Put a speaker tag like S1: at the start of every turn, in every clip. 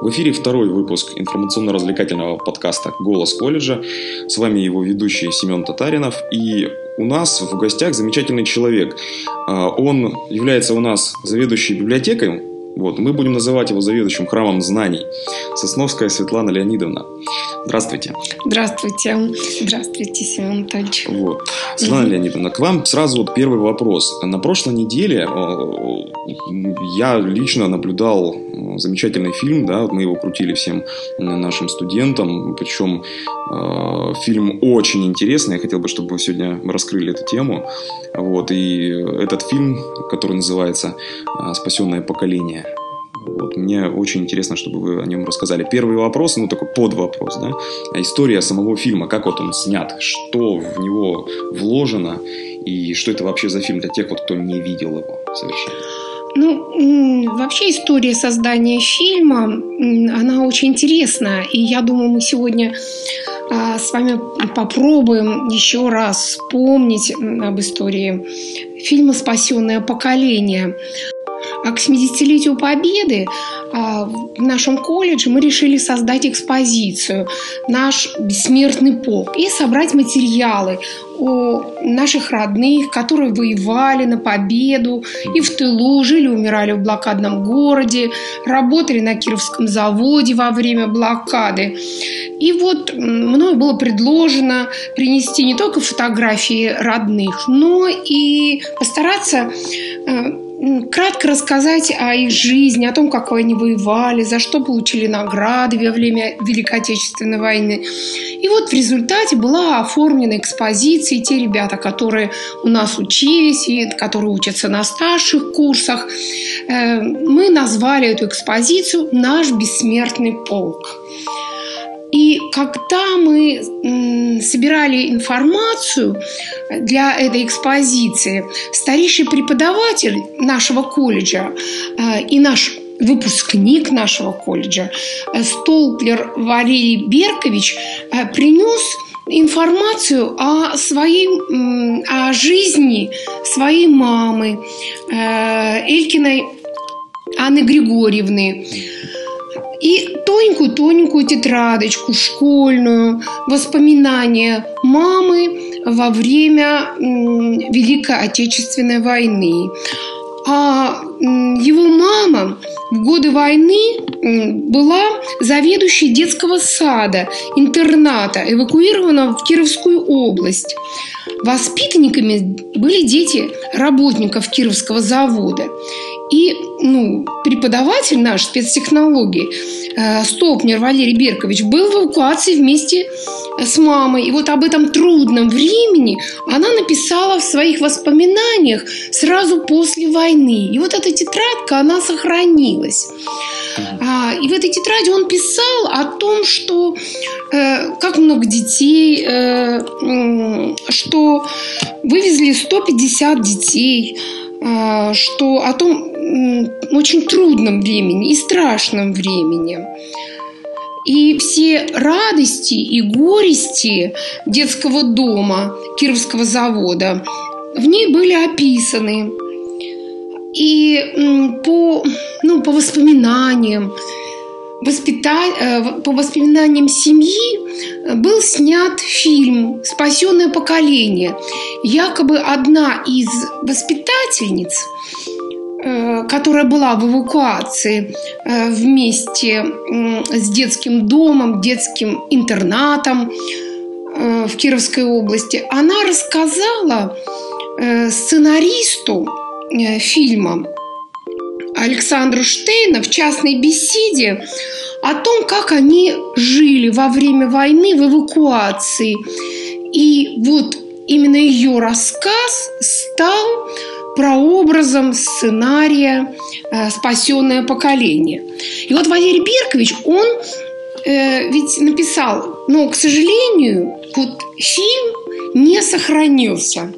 S1: В эфире второй выпуск информационно-развлекательного подкаста «Голос колледжа». С вами его ведущий Семен Татаринов. И у нас в гостях замечательный человек. А, он является у нас заведующей библиотекой вот, мы будем называть его заведующим храмом знаний. Сосновская Светлана Леонидовна. Здравствуйте.
S2: Здравствуйте. Здравствуйте, Семен Анатольевич.
S1: Вот. Светлана mm-hmm. Леонидовна, к вам сразу вот первый вопрос. На прошлой неделе э, я лично наблюдал э, замечательный фильм, да, мы его крутили всем нашим студентам, причем э, фильм очень интересный, я хотел бы, чтобы вы сегодня раскрыли эту тему. Вот, и этот фильм, который называется «Спасенное поколение», вот, мне очень интересно, чтобы вы о нем рассказали. Первый вопрос, ну такой подвопрос, да, история самого фильма, как вот он снят, что в него вложено и что это вообще за фильм для тех, вот, кто не видел его совершенно.
S2: Ну, вообще история создания фильма, она очень интересная. И я думаю, мы сегодня а, с вами попробуем еще раз вспомнить об истории фильма «Спасенное поколение». А к 70-летию Победы а, в нашем колледже мы решили создать экспозицию «Наш бессмертный полк» и собрать материалы о наших родных, которые воевали на победу и в тылу, жили, умирали в блокадном городе, работали на Кировском заводе во время блокады. И вот мною было предложено принести не только фотографии родных, но и постараться э, кратко рассказать о их жизни, о том, как они воевали, за что получили награды во время Великой Отечественной войны. И вот в результате была оформлена экспозиция, те ребята, которые у нас учились, и которые учатся на старших курсах, э, мы назвали эту экспозицию «Наш бессмертный полк». И когда мы собирали информацию для этой экспозиции, старейший преподаватель нашего колледжа э, и наш выпускник нашего колледжа, э, Столплер Валерий Беркович, э, принес информацию о своей, о жизни своей мамы Элькиной Анны Григорьевны и тоненькую-тоненькую тетрадочку школьную, воспоминания мамы во время Великой Отечественной войны. А его мама в годы войны была заведующей детского сада, интерната, эвакуирована в Кировскую область. Воспитанниками были дети работников Кировского завода. И ну, преподаватель наш спецтехнологии э, Стопнер Валерий Беркович был в эвакуации вместе с мамой. И вот об этом трудном времени она написала в своих воспоминаниях сразу после войны. И вот эта тетрадка, она сохранилась. А, и в этой тетради он писал о том, что э, как много детей, э, что вывезли 150 детей, э, что о том очень трудном времени и страшном времени. И все радости и горести детского дома Кировского завода в ней были описаны. И по, ну, по воспоминаниям, воспита... Э, по воспоминаниям семьи был снят фильм «Спасенное поколение». Якобы одна из воспитательниц Э, которая была в эвакуации э, вместе с детским домом, детским интернатом э, в Кировской области, она рассказала сценаристу фильма Александру Штейна в частной беседе о том, как они жили во время войны в эвакуации. И вот именно ее рассказ стал прообразом сценария э, «Спасенное поколение». И вот Валерий Беркович, он э, ведь написал, но, к сожалению, вот фильм не сохранился.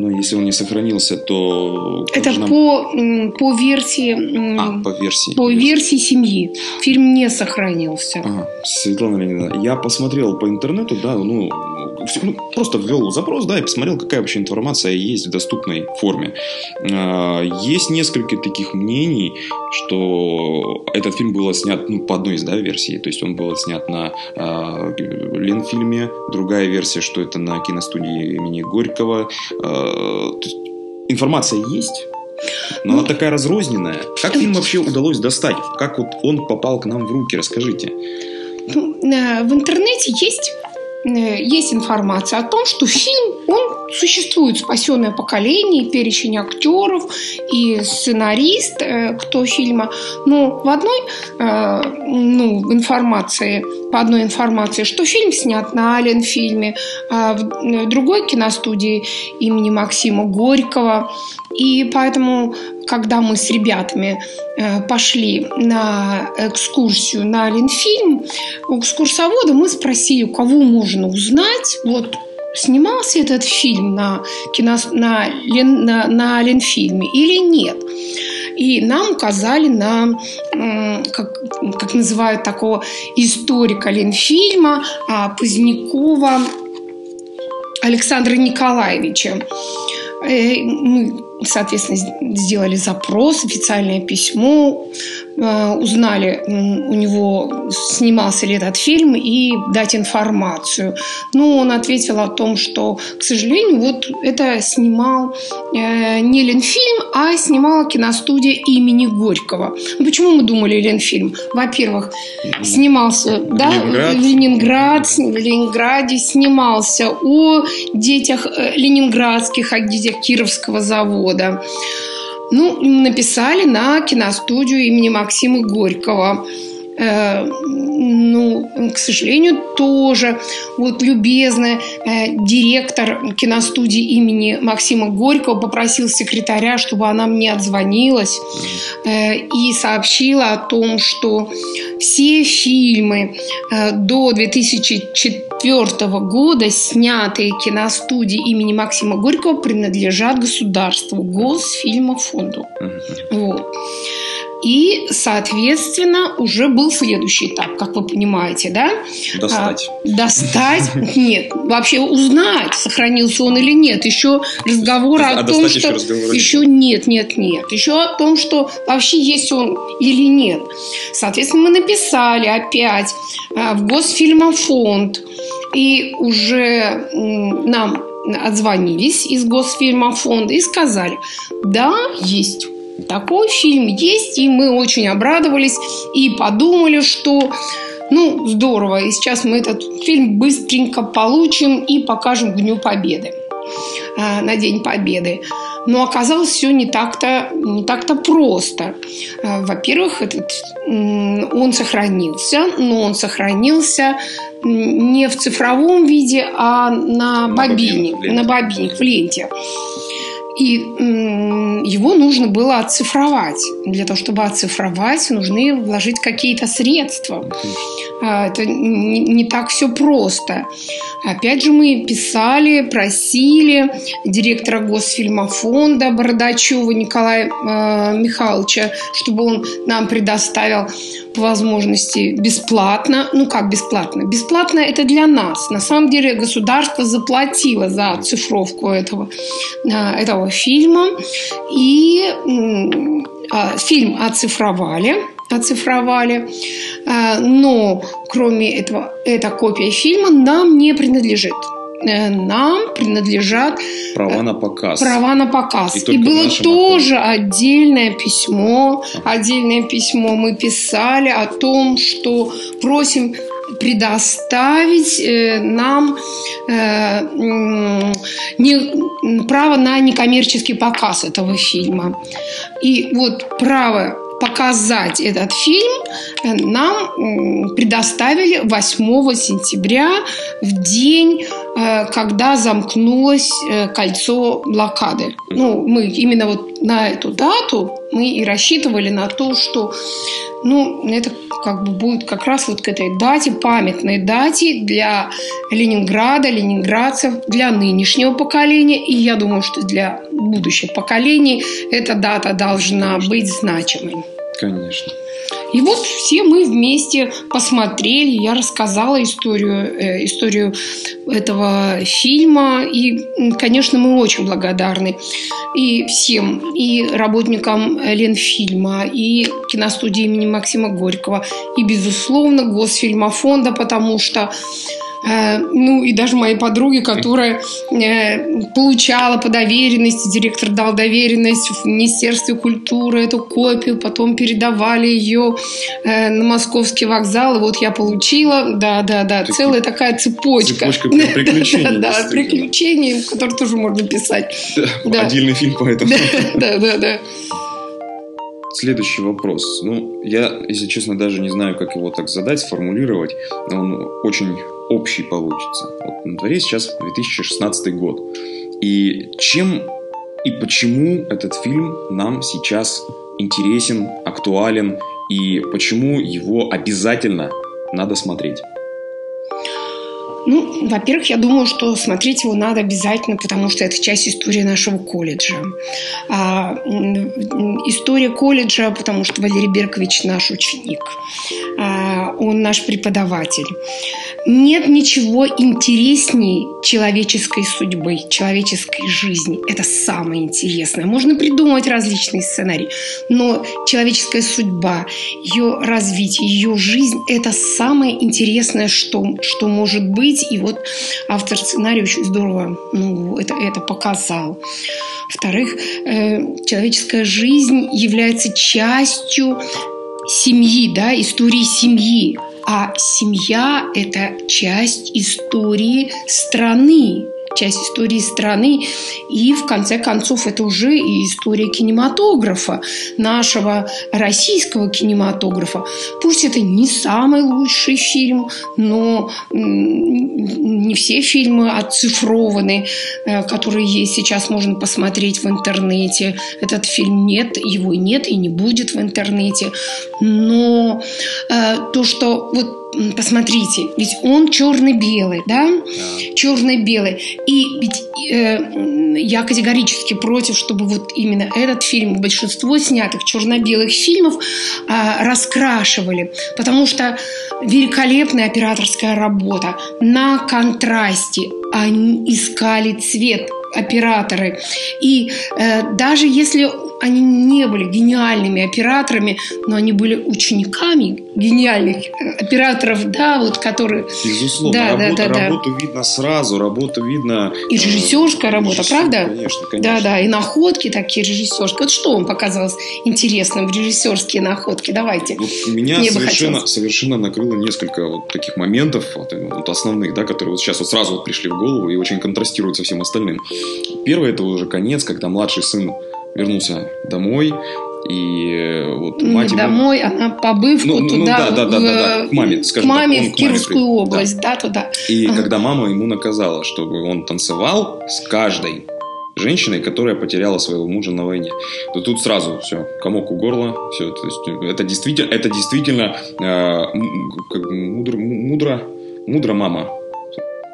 S1: Но если он не сохранился, то...
S2: Это нам... по, по версии...
S1: А, по версии.
S2: По версии семьи. Фильм не сохранился.
S1: Ага. Светлана Леонидовна, я посмотрел по интернету, да, ну, ну, просто ввел запрос, да, и посмотрел, какая вообще информация есть в доступной форме. Э, есть несколько таких мнений, что этот фильм был снят ну, по одной из да, версий, то есть он был снят на э, Ленфильме, другая версия, что это на киностудии имени Горького. Э, информация есть, но ну, она такая разрозненная. Как фильм вообще удалось достать? Как вот он попал к нам в руки? Расскажите.
S2: Ну, э, в интернете есть есть информация о том, что фильм, он существует «Спасенное поколение», перечень актеров и сценарист, э, кто фильма. Но в одной э, ну, информации, по одной информации, что фильм снят на Ален фильме, а в другой киностудии имени Максима Горького. И поэтому, когда мы с ребятами э, пошли на экскурсию на Ленфильм, у экскурсовода мы спросили, кого можно узнать, вот снимался этот фильм на, кино, на, на, на Ленфильме или нет. И нам указали на, как, как называют такого историка Ленфильма, а, Позднякова Александра Николаевича. Э, мы соответственно, сделали запрос, официальное письмо, узнали у него, снимался ли этот фильм, и дать информацию. Но он ответил о том, что, к сожалению, вот это снимал э, не Ленфильм, а снимала киностудия имени Горького. Ну, почему мы думали Ленфильм? Во-первых, снимался да, в, Ленинград, в Ленинграде снимался о детях э, ленинградских, о детях Кировского завода Ну, написали на киностудию имени Максима Горького. Э, ну, к сожалению, тоже вот любезный э, директор киностудии имени Максима Горького попросил секретаря, чтобы она мне отзвонилась э, и сообщила о том, что все фильмы до 2004 года, снятые киностудии имени Максима Горького, принадлежат государству, Госфильмофонду. Вот. И, соответственно, уже был следующий этап, как вы понимаете, да?
S1: Достать.
S2: А, достать? Нет. Вообще узнать, сохранился он или нет. Еще разговор а о том, что... Еще, еще нет, нет, нет. Еще о том, что вообще есть он или нет. Соответственно, мы написали опять а, в Госфильмофонд. И уже нам отзвонились из Госфильмофонда и сказали, да, есть такой фильм есть, и мы очень обрадовались и подумали, что ну, здорово, и сейчас мы этот фильм быстренько получим и покажем к Дню Победы, э, на День Победы. Но оказалось все не так-то не так-то просто. Э, во-первых, этот он сохранился, но он сохранился не в цифровом виде, а на, на бобине, на бобине, в ленте. И его нужно было оцифровать. Для того, чтобы оцифровать, нужны вложить какие-то средства. А, это не, не так все просто. Опять же, мы писали, просили директора Госфильмофонда Бородачева Николая э, Михайловича, чтобы он нам предоставил по возможности бесплатно. Ну, как бесплатно? Бесплатно это для нас. На самом деле государство заплатило за оцифровку этого, э, этого фильма. И э, фильм оцифровали оцифровали. А, но кроме этого, эта копия фильма нам не принадлежит э, нам принадлежат
S1: права э, на показ.
S2: Права на показ. И, и было тоже аккорде. отдельное письмо, отдельное письмо мы писали о том, что просим предоставить э, нам не, право на некоммерческий показ этого фильма. И вот право показать этот фильм э, нам предоставили 8 сентября в день, э, когда замкнулось э, кольцо блокады. Ну, мы именно вот на эту дату мы и рассчитывали на то, что ну, это как бы будет как раз вот к этой дате, памятной дате для Ленинграда, ленинградцев, для нынешнего поколения. И я думаю, что для будущих поколений эта дата должна быть значимой.
S1: Конечно.
S2: И вот все мы вместе посмотрели, я рассказала историю, э, историю этого фильма. И, конечно, мы очень благодарны и всем, и работникам Ленфильма, и киностудии имени Максима Горького, и, безусловно, Госфильмофонда, потому что ну и даже моей подруге, которая э, получала по доверенности, директор дал доверенность в Министерстве культуры эту копию, потом передавали ее э, на московский вокзал, и вот я получила, да, да, да, Такие целая такая цепочка.
S1: Цепочка приключений.
S2: Да, приключений, которые тоже можно писать.
S1: Отдельный фильм по этому.
S2: Да, да, да.
S1: Следующий вопрос. Ну, я, если честно, даже не знаю, как его так задать, сформулировать. Он очень общий получится. Вот на дворе сейчас 2016 год. И чем и почему этот фильм нам сейчас интересен, актуален, и почему его обязательно надо смотреть?
S2: Ну, во-первых, я думаю, что смотреть его надо обязательно, потому что это часть истории нашего колледжа. А, история колледжа, потому что Валерий Беркович наш ученик. А, он наш преподаватель. Нет ничего интересней человеческой судьбы, человеческой жизни. Это самое интересное. Можно придумать различные сценарии, но человеческая судьба, ее развитие, ее жизнь – это самое интересное, что, что может быть. И вот автор сценария очень здорово ну, это, это показал. Во-вторых, э, человеческая жизнь является частью семьи, да, истории семьи. А семья – это часть истории страны часть истории страны. И в конце концов это уже и история кинематографа, нашего российского кинематографа. Пусть это не самый лучший фильм, но не все фильмы оцифрованы, э, которые есть сейчас, можно посмотреть в интернете. Этот фильм нет, его нет и не будет в интернете. Но э, то, что вот посмотрите, ведь он черно-белый, да? да. Черно-белый. И ведь э, я категорически против, чтобы вот именно этот фильм, большинство снятых черно-белых фильмов э, раскрашивали, потому что великолепная операторская работа на контрасте. Они искали цвет, операторы. И э, даже если они не были гениальными операторами, но они были учениками гениальных э, операторов, да, вот которые...
S1: Безусловно, да, работа, да, да, работу да. видно сразу, работу видно...
S2: И режиссерская э, работа, режиссер, правда?
S1: Конечно, конечно.
S2: Да, да, и находки такие режиссерские. Вот что вам показалось интересным в режиссерские находки? Давайте.
S1: Вот меня Мне совершенно, совершенно накрыло несколько вот таких моментов, вот, вот основных, да, которые вот сейчас вот сразу вот пришли в голову и очень контрастируют со всем остальным. Первый это уже конец, когда младший сын вернулся домой, и э, вот
S2: мать Не ему... домой, она побыв ну, туда, ну, да,
S1: да, да, да, да, к маме, скажем
S2: к маме
S1: так,
S2: в Кировскую маме, область, да. да, туда.
S1: И ага. когда мама ему наказала, чтобы он танцевал с каждой женщиной, которая потеряла своего мужа на войне, то тут сразу все, комок у горла, все, то есть это действительно, это действительно э, как, мудро, мудро, мудро мама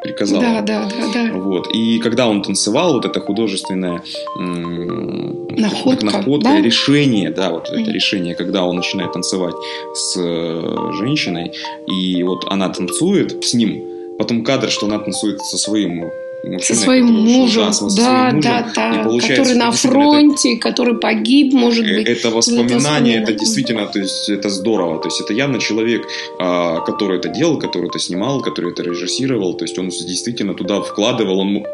S1: приказала.
S2: Да, да, да, да.
S1: Вот. И когда он танцевал, вот это художественное
S2: находка,
S1: находка да? решение, да, вот mm. это решение, когда он начинает танцевать с э, женщиной, и вот она танцует с ним, потом кадр, что она танцует со своим
S2: со своим мужем, ужасно, да, мужем, да, да, который на фронте, это, который погиб, может
S1: э,
S2: быть.
S1: Это воспоминание, это действительно, то есть это здорово, то есть это явно человек, а, который это делал, который это снимал, который это режиссировал, то есть он действительно туда вкладывал, он,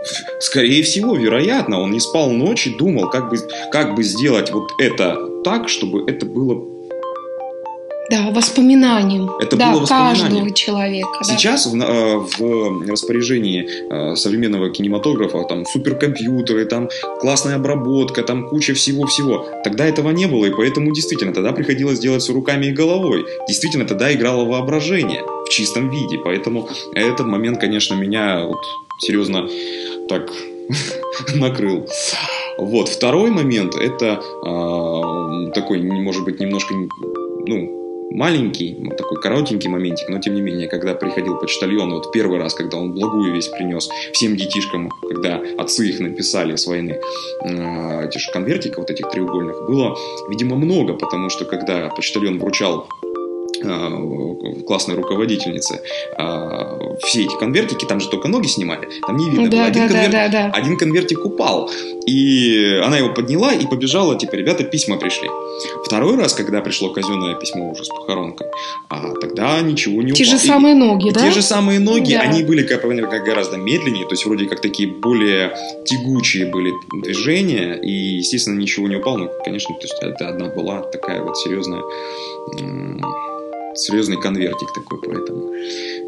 S1: скорее всего, вероятно, он не спал ночи, думал, как бы, как бы сделать вот это так, чтобы это было
S2: да, воспоминанием.
S1: Это
S2: да,
S1: было воспоминание.
S2: каждого человека.
S1: Сейчас да. в, в распоряжении э, современного кинематографа там суперкомпьютеры, там классная обработка, там куча всего-всего. Тогда этого не было, и поэтому действительно тогда приходилось делать все руками и головой. Действительно тогда играло воображение в чистом виде. Поэтому этот момент, конечно, меня вот серьезно так накрыл. Вот. Второй момент это э, такой, может быть, немножко ну, маленький, такой коротенький моментик, но тем не менее, когда приходил почтальон, вот первый раз, когда он благую весь принес всем детишкам, когда отцы их написали с войны, э, эти же конвертиков вот этих треугольных, было, видимо, много, потому что когда почтальон вручал классной руководительницы, э, все эти конвертики, там же только ноги снимали, там не видно
S2: Да,
S1: было. Один,
S2: да, да,
S1: конверт-
S2: да, да.
S1: один конвертик упал, и она его подняла и побежала, типа, ребята, письма пришли. Второй раз, когда пришло казенное письмо уже с похоронкой, а тогда ничего не
S2: Те
S1: упало.
S2: же
S1: И-
S2: самые ноги, да?
S1: те же самые ноги,
S2: Да.
S1: они были как, как гораздо медленнее, то есть вроде как такие более тягучие были движения, и, естественно, ничего не упало. Ну, конечно, то есть это одна была такая вот серьезная, серьезный конвертик такой, поэтому.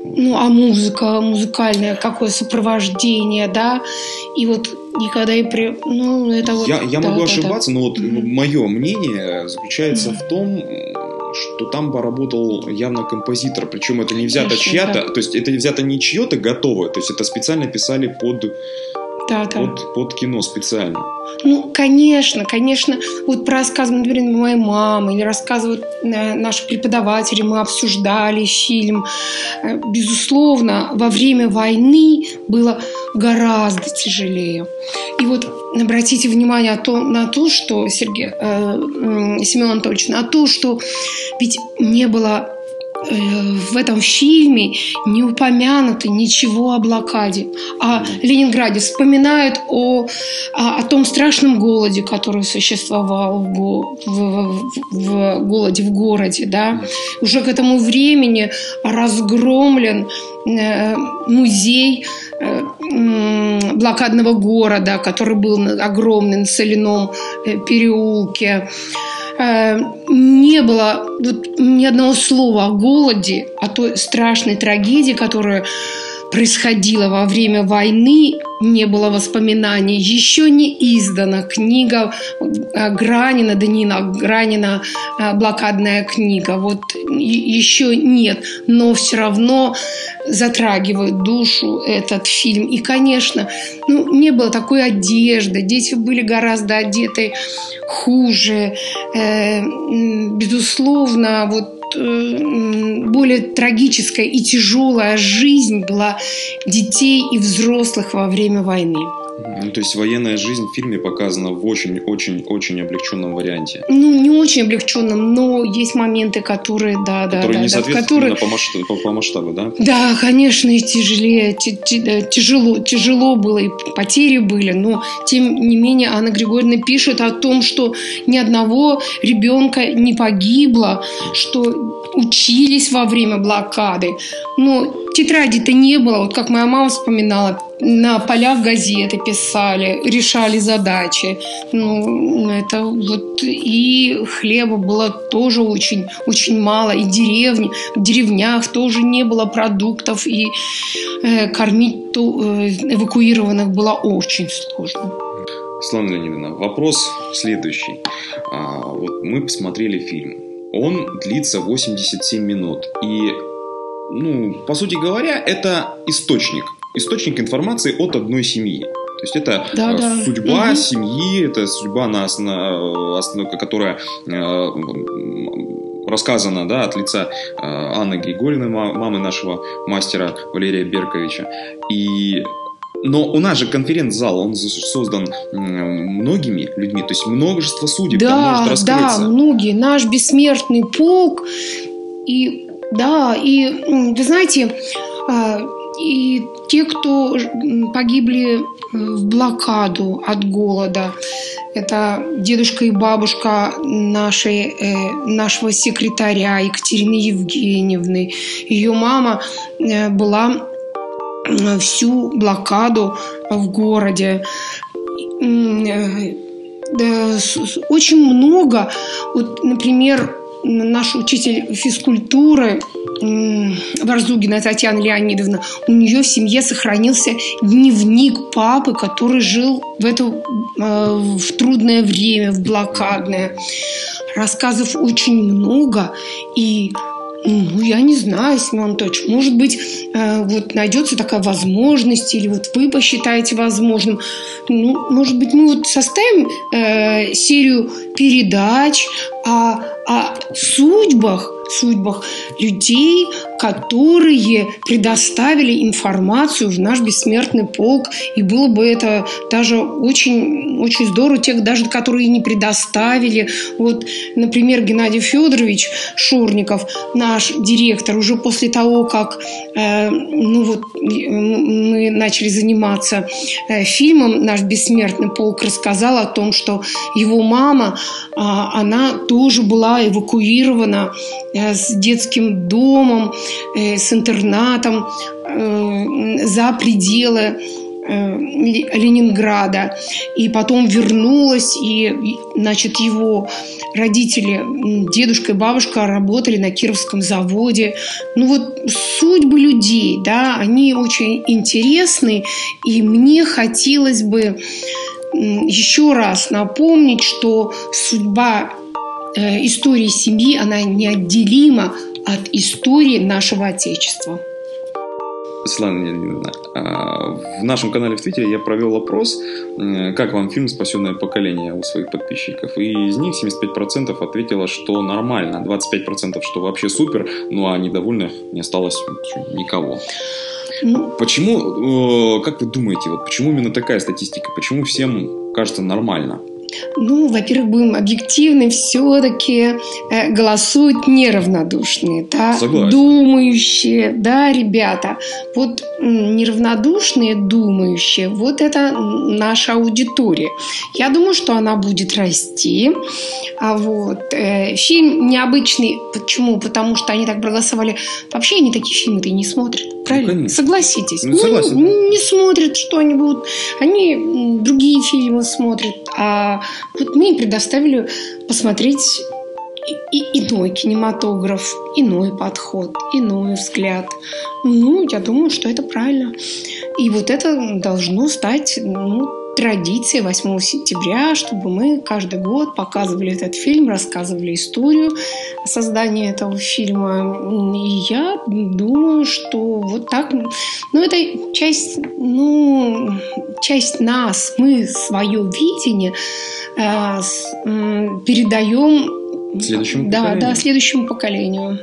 S2: Ну, а музыка, музыкальное какое сопровождение, да? И вот никогда и при... Ну, это вот...
S1: я, я
S2: да,
S1: могу
S2: да,
S1: ошибаться, но вот
S2: Мгм.
S1: мое мнение заключается
S2: Мгм.
S1: в том, что там поработал явно композитор, причем это не взято чья-то,
S2: да.
S1: то есть это взято не чье-то готовое, то есть это специально писали под,
S2: Да, да.
S1: под, под кино специально.
S2: Ну, конечно, конечно. Вот про рассказы, например, моей мамы или рассказывают э, наши преподаватели, мы обсуждали фильм. Э, Безусловно, во время войны было гораздо тяжелее. И вот обратите внимание о том- на то, что, Сергей, э, Семен Анатольевич, на то, что ведь не было в этом фильме не упомянуто ничего о блокаде, о Ленинграде. Вспоминают о, о, о том страшном голоде, который существовал в, в- в- голоде в городе. Да? Уже к этому времени разгромлен э, музей э, блокадного города, который был огромный на соляном э, переулке. Э, Не было вот ни одного слова о голоде, о той страшной трагедии, которая происходила во время войны, не было воспоминаний. Еще не издана книга э, Гранина, Данина Гранина э, «Блокадная книга». Вот еще нет, но все равно затрагивает душу этот фильм. И, конечно, ну, не было такой одежды, дети были гораздо одеты хуже. Э, безусловно, вот более трагическая и тяжелая жизнь была детей и взрослых во время войны.
S1: Ну, то есть военная жизнь в фильме показана в очень-очень-очень облегченном варианте.
S2: Ну, не очень облегченным, но есть моменты, которые, да, да,
S1: которые
S2: да,
S1: не
S2: да, которые-
S1: по масштабу, по, по масштабу, да?
S2: Да, конечно, и тяжелее, э, тяжело, тяжело было, и потери были, но тем не менее Анна Григорьевна пишет о том, что ни одного ребенка не погибло, что учились во время блокады. Но тетради-то не было, вот как моя мама вспоминала, на полях газеты писали, решали задачи. Ну, это вот и хлеба было тоже очень, очень мало, и деревни, в деревнях тоже не было продуктов, и э, кормить ту- э, эвакуированных было очень сложно.
S1: Светлана Леонидовна, вопрос следующий. А, вот мы посмотрели фильм. Он длится 87 минут. И, ну, по сути говоря, это источник. Источник информации от одной семьи. То есть это
S2: Да,
S1: э,
S2: да.
S1: судьба
S2: Мгм.
S1: семьи, это судьба, на основ- основ- которая э, м, рассказана да, от лица э, Анны Григорьевны, ма- мамы нашего мастера Валерия Берковича. И но у нас же конференц-зал, он создан многими людьми, то есть множество судеб там
S2: Да,
S1: может
S2: да,
S1: раскрыться.
S2: многие. Наш бессмертный полк. И да, и вы знаете, а, и те, кто погибли э, в блокаду от голода, это дедушка и бабушка нашей, э, нашего секретаря Екатерины Евгеньевны. Ее мама э, была всю блокаду в городе. Очень много. Вот, например, наш учитель физкультуры Варзугина Татьяна Леонидовна, у нее в семье сохранился дневник папы, который жил в это э, в трудное время, в блокадное. Рассказов очень много, и ну, я не знаю, Семен Анатольевич, может быть, э, вот найдется такая возможность, или вот вы посчитаете возможным. Ну, может быть, мы вот составим э, серию передач о, о судьбах судьбах людей, которые предоставили информацию в наш бессмертный полк. И было бы это даже очень, очень здорово, тех даже, которые не предоставили. Вот, например, Геннадий Федорович Шурников, наш директор, уже после того, как э, ну вот, мы начали заниматься э, фильмом «Наш бессмертный полк», рассказал о том, что его мама, э, она тоже была эвакуирована э, с детским домом, э, с интернатом э, за пределы Э, Ленинграда, и потом вернулась, и, значит, его родители, дедушка и бабушка работали на Кировском заводе. Ну вот судьбы людей, да, они очень интересны, и мне хотелось бы еще раз напомнить, что судьба э, истории семьи, она неотделима от истории нашего Отечества.
S1: Светлана Леонидовна, а, в нашем канале в Твиттере я провел опрос, как вам фильм «Спасенное поколение» у своих подписчиков. И из них 75% ответило, что нормально, 25% что вообще супер, ну а недовольных не осталось никого. Ну, почему, как вы думаете, вот почему именно такая статистика? Почему всем кажется нормально?
S2: Ну, во-первых, будем объективны, все-таки э, голосуют неравнодушные, да, Согласен. думающие, да, ребята. Вот неравнодушные, думающие, вот это наша аудитория. Я думаю, что она будет расти. А вот э, фильм необычный, почему? Потому что они так проголосовали. Вообще они такие фильмы-то и не смотрят, правильно? Ну, Согласитесь. Ну, согласен. ну, не смотрят что-нибудь. Они другие фильмы смотрят, а вот мы им предоставили посмотреть и иной кинематограф, иной подход, иной взгляд. Ну, я думаю, что это правильно. И вот это должно стать ну, традицией 8 сентября, чтобы мы каждый год показывали этот фильм, рассказывали историю создания этого фильма. И я думаю, что вот так, ну, это часть, ну, часть нас, мы свое видение э, передаем
S1: следующему
S2: да, поколению. Да, следующему поколению.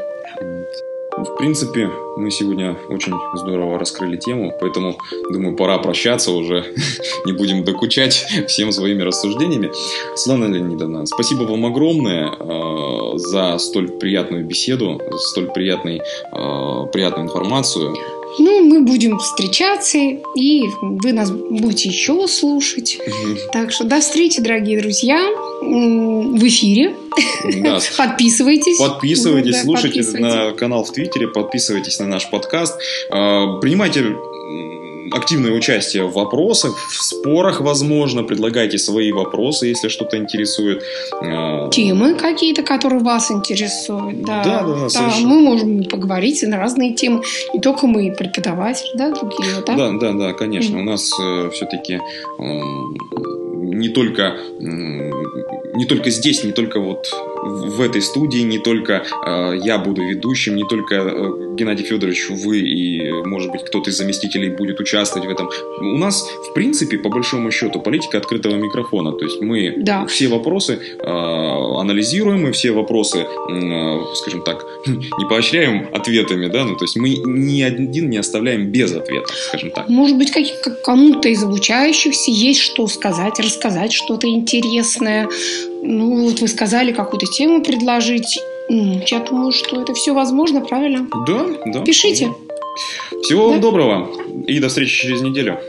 S1: В принципе, мы сегодня очень здорово раскрыли тему, поэтому, думаю, пора прощаться уже. Не будем докучать всем своими рассуждениями. Светлана Леонидовна, спасибо вам огромное э, за столь приятную беседу, за столь приятный, э, приятную информацию.
S2: Ну, мы будем встречаться, и вы нас будете еще слушать. Так что до встречи, дорогие друзья, в эфире. Да. Подписывайтесь.
S1: Подписывайтесь, да, слушайте подписывайтесь. на канал в Твиттере, подписывайтесь на наш подкаст. А, принимайте активное участие в вопросах, в спорах, возможно. Предлагайте свои вопросы, если что-то интересует.
S2: А, темы какие-то, которые вас интересуют. Да, да, да. да мы можем поговорить на разные темы. Не только мы, преподаватели, да, другие.
S1: Да, да, да, да конечно. Mm-hmm. У нас э, все-таки э, не только не только здесь, не только вот в этой студии, не только э, я буду ведущим, не только э, Геннадий Федорович, вы и, может быть, кто-то из заместителей будет участвовать в этом. У нас, в принципе, по большому счету, политика открытого микрофона. То есть мы да. все вопросы э, анализируем, мы все вопросы, э, скажем так, не поощряем ответами, да, ну, то есть мы ни один не оставляем без ответа, скажем так.
S2: Может быть, кому-то из обучающихся есть что сказать, рассказать что-то интересное, ну, вот вы сказали какую-то тему предложить. Я думаю, что это все возможно, правильно?
S1: Да, да.
S2: Пишите.
S1: Всего да? вам доброго и до встречи через неделю.